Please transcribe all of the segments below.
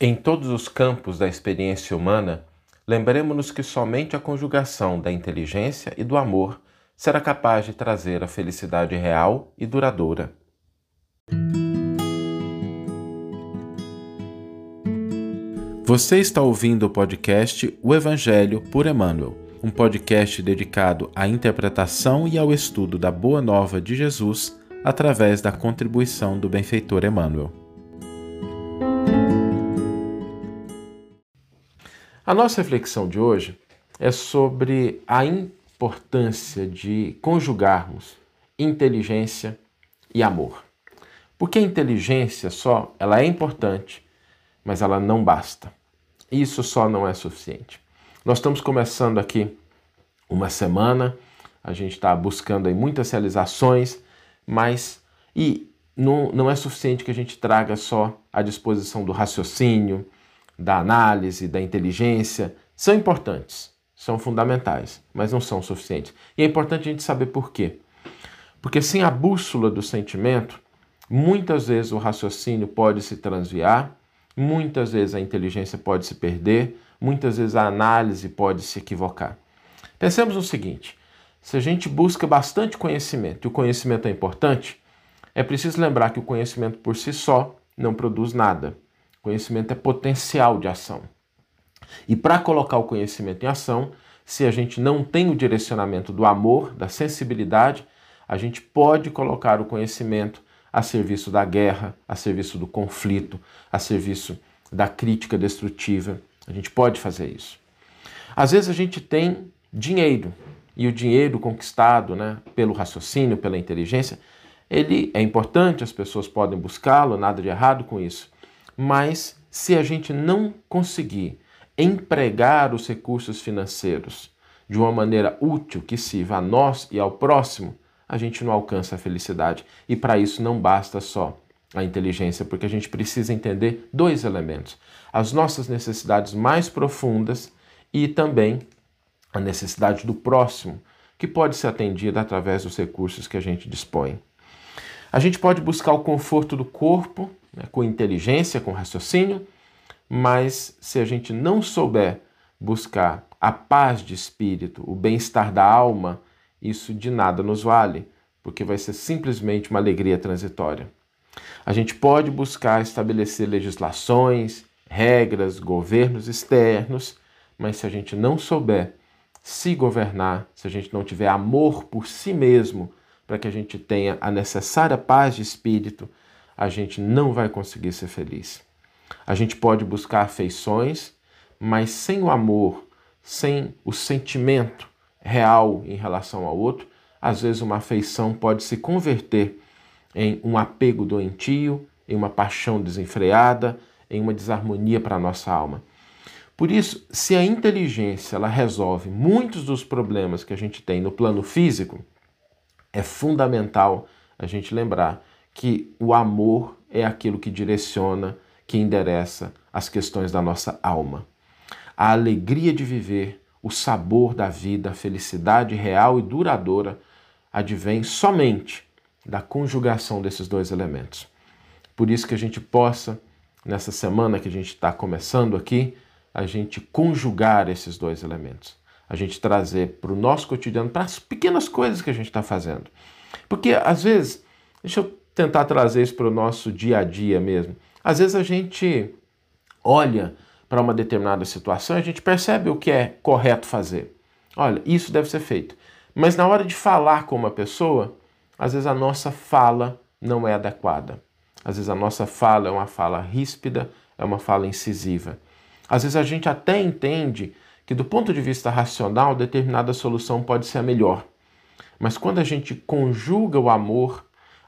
Em todos os campos da experiência humana, lembremos-nos que somente a conjugação da inteligência e do amor será capaz de trazer a felicidade real e duradoura. Você está ouvindo o podcast O Evangelho por Emmanuel, um podcast dedicado à interpretação e ao estudo da Boa Nova de Jesus através da contribuição do benfeitor Emmanuel. A nossa reflexão de hoje é sobre a importância de conjugarmos inteligência e amor. Porque a inteligência só, ela é importante, mas ela não basta. Isso só não é suficiente. Nós estamos começando aqui uma semana, a gente está buscando aí muitas realizações, mas e não, não é suficiente que a gente traga só a disposição do raciocínio, da análise, da inteligência, são importantes, são fundamentais, mas não são suficientes. E é importante a gente saber por quê. Porque sem a bússola do sentimento, muitas vezes o raciocínio pode se transviar, muitas vezes a inteligência pode se perder, muitas vezes a análise pode se equivocar. Pensemos no seguinte: se a gente busca bastante conhecimento e o conhecimento é importante, é preciso lembrar que o conhecimento por si só não produz nada. Conhecimento é potencial de ação. E para colocar o conhecimento em ação, se a gente não tem o direcionamento do amor, da sensibilidade, a gente pode colocar o conhecimento a serviço da guerra, a serviço do conflito, a serviço da crítica destrutiva. A gente pode fazer isso. Às vezes a gente tem dinheiro, e o dinheiro conquistado né, pelo raciocínio, pela inteligência, ele é importante, as pessoas podem buscá-lo, nada de errado com isso. Mas se a gente não conseguir empregar os recursos financeiros de uma maneira útil que sirva a nós e ao próximo, a gente não alcança a felicidade. E para isso não basta só a inteligência, porque a gente precisa entender dois elementos: as nossas necessidades mais profundas e também a necessidade do próximo, que pode ser atendida através dos recursos que a gente dispõe. A gente pode buscar o conforto do corpo né, com inteligência, com raciocínio, mas se a gente não souber buscar a paz de espírito, o bem-estar da alma, isso de nada nos vale, porque vai ser simplesmente uma alegria transitória. A gente pode buscar estabelecer legislações, regras, governos externos, mas se a gente não souber se governar, se a gente não tiver amor por si mesmo, para que a gente tenha a necessária paz de espírito, a gente não vai conseguir ser feliz. A gente pode buscar afeições, mas sem o amor, sem o sentimento real em relação ao outro, às vezes uma afeição pode se converter em um apego doentio, em uma paixão desenfreada, em uma desarmonia para a nossa alma. Por isso, se a inteligência ela resolve muitos dos problemas que a gente tem no plano físico, é fundamental a gente lembrar que o amor é aquilo que direciona, que endereça as questões da nossa alma. A alegria de viver, o sabor da vida, a felicidade real e duradoura advém somente da conjugação desses dois elementos. Por isso que a gente possa, nessa semana que a gente está começando aqui, a gente conjugar esses dois elementos. A gente trazer para o nosso cotidiano, para as pequenas coisas que a gente está fazendo. Porque às vezes, deixa eu tentar trazer isso para o nosso dia a dia mesmo. Às vezes a gente olha para uma determinada situação, a gente percebe o que é correto fazer. Olha, isso deve ser feito. Mas na hora de falar com uma pessoa, às vezes a nossa fala não é adequada. Às vezes a nossa fala é uma fala ríspida, é uma fala incisiva. Às vezes a gente até entende que, do ponto de vista racional, determinada solução pode ser a melhor. Mas quando a gente conjuga o amor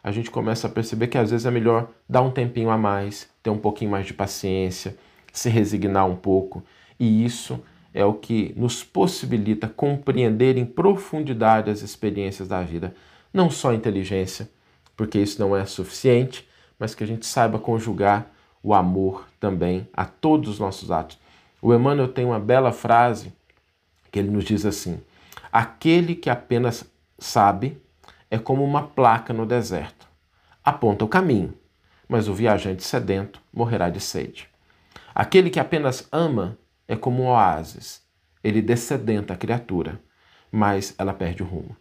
a gente começa a perceber que às vezes é melhor dar um tempinho a mais, ter um pouquinho mais de paciência, se resignar um pouco. E isso é o que nos possibilita compreender em profundidade as experiências da vida. Não só inteligência, porque isso não é suficiente, mas que a gente saiba conjugar o amor também a todos os nossos atos. O Emmanuel tem uma bela frase que ele nos diz assim: Aquele que apenas sabe é como uma placa no deserto. Aponta o caminho, mas o viajante sedento morrerá de sede. Aquele que apenas ama é como um oásis. Ele descedenta a criatura, mas ela perde o rumo.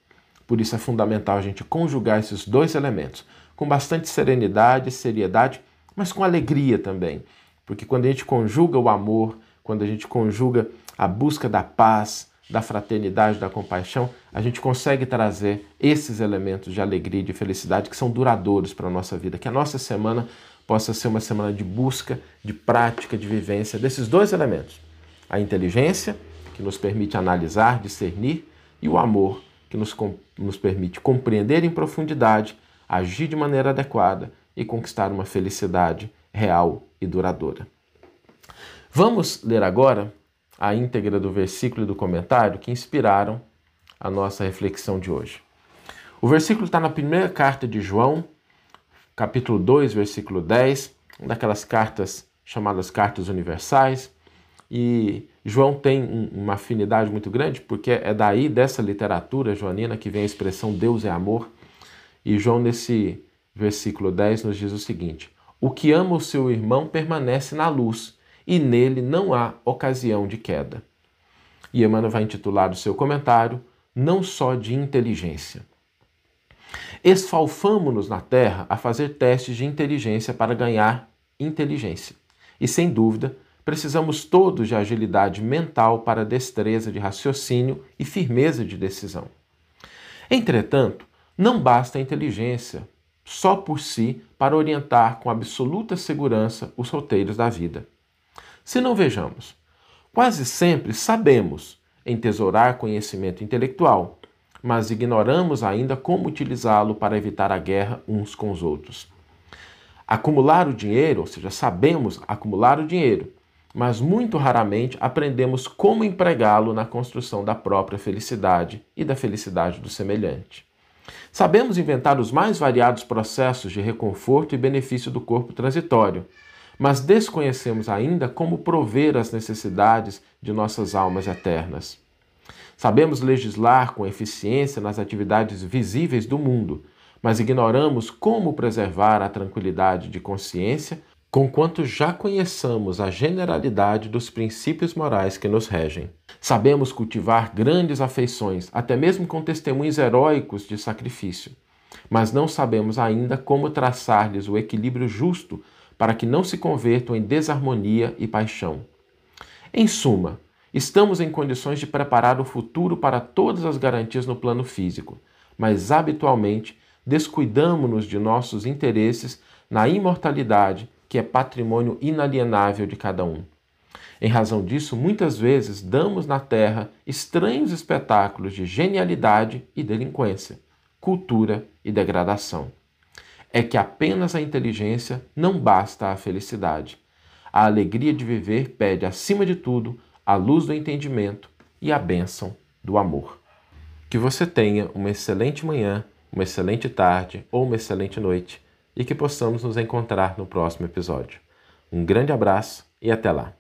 Por isso é fundamental a gente conjugar esses dois elementos com bastante serenidade, seriedade, mas com alegria também. Porque quando a gente conjuga o amor, quando a gente conjuga a busca da paz, da fraternidade, da compaixão, a gente consegue trazer esses elementos de alegria e de felicidade que são duradouros para a nossa vida. Que a nossa semana possa ser uma semana de busca, de prática, de vivência desses dois elementos: a inteligência, que nos permite analisar, discernir, e o amor, que nos, nos permite compreender em profundidade, agir de maneira adequada e conquistar uma felicidade real e duradoura. Vamos ler agora a íntegra do versículo e do comentário que inspiraram a nossa reflexão de hoje. O versículo está na primeira carta de João, capítulo 2, versículo 10, daquelas cartas chamadas cartas universais. E João tem uma afinidade muito grande, porque é daí, dessa literatura joanina, que vem a expressão Deus é amor. E João, nesse versículo 10, nos diz o seguinte: O que ama o seu irmão permanece na luz e nele não há ocasião de queda. E Emmanuel vai intitular o seu comentário Não só de inteligência. Esfalfamo-nos na Terra a fazer testes de inteligência para ganhar inteligência. E sem dúvida, precisamos todos de agilidade mental para destreza de raciocínio e firmeza de decisão. Entretanto, não basta a inteligência só por si para orientar com absoluta segurança os roteiros da vida. Se não vejamos, quase sempre sabemos entesourar conhecimento intelectual, mas ignoramos ainda como utilizá-lo para evitar a guerra uns com os outros. Acumular o dinheiro, ou seja, sabemos acumular o dinheiro, mas muito raramente aprendemos como empregá-lo na construção da própria felicidade e da felicidade do semelhante. Sabemos inventar os mais variados processos de reconforto e benefício do corpo transitório, mas desconhecemos ainda como prover as necessidades de nossas almas eternas. Sabemos legislar com eficiência nas atividades visíveis do mundo, mas ignoramos como preservar a tranquilidade de consciência, conquanto já conheçamos a generalidade dos princípios morais que nos regem. Sabemos cultivar grandes afeições, até mesmo com testemunhos heróicos de sacrifício, mas não sabemos ainda como traçar-lhes o equilíbrio justo para que não se convertam em desarmonia e paixão. Em suma, estamos em condições de preparar o futuro para todas as garantias no plano físico, mas habitualmente descuidamos-nos de nossos interesses na imortalidade, que é patrimônio inalienável de cada um. Em razão disso, muitas vezes damos na Terra estranhos espetáculos de genialidade e delinquência, cultura e degradação é que apenas a inteligência não basta à felicidade. A alegria de viver pede, acima de tudo, a luz do entendimento e a bênção do amor. Que você tenha uma excelente manhã, uma excelente tarde ou uma excelente noite e que possamos nos encontrar no próximo episódio. Um grande abraço e até lá!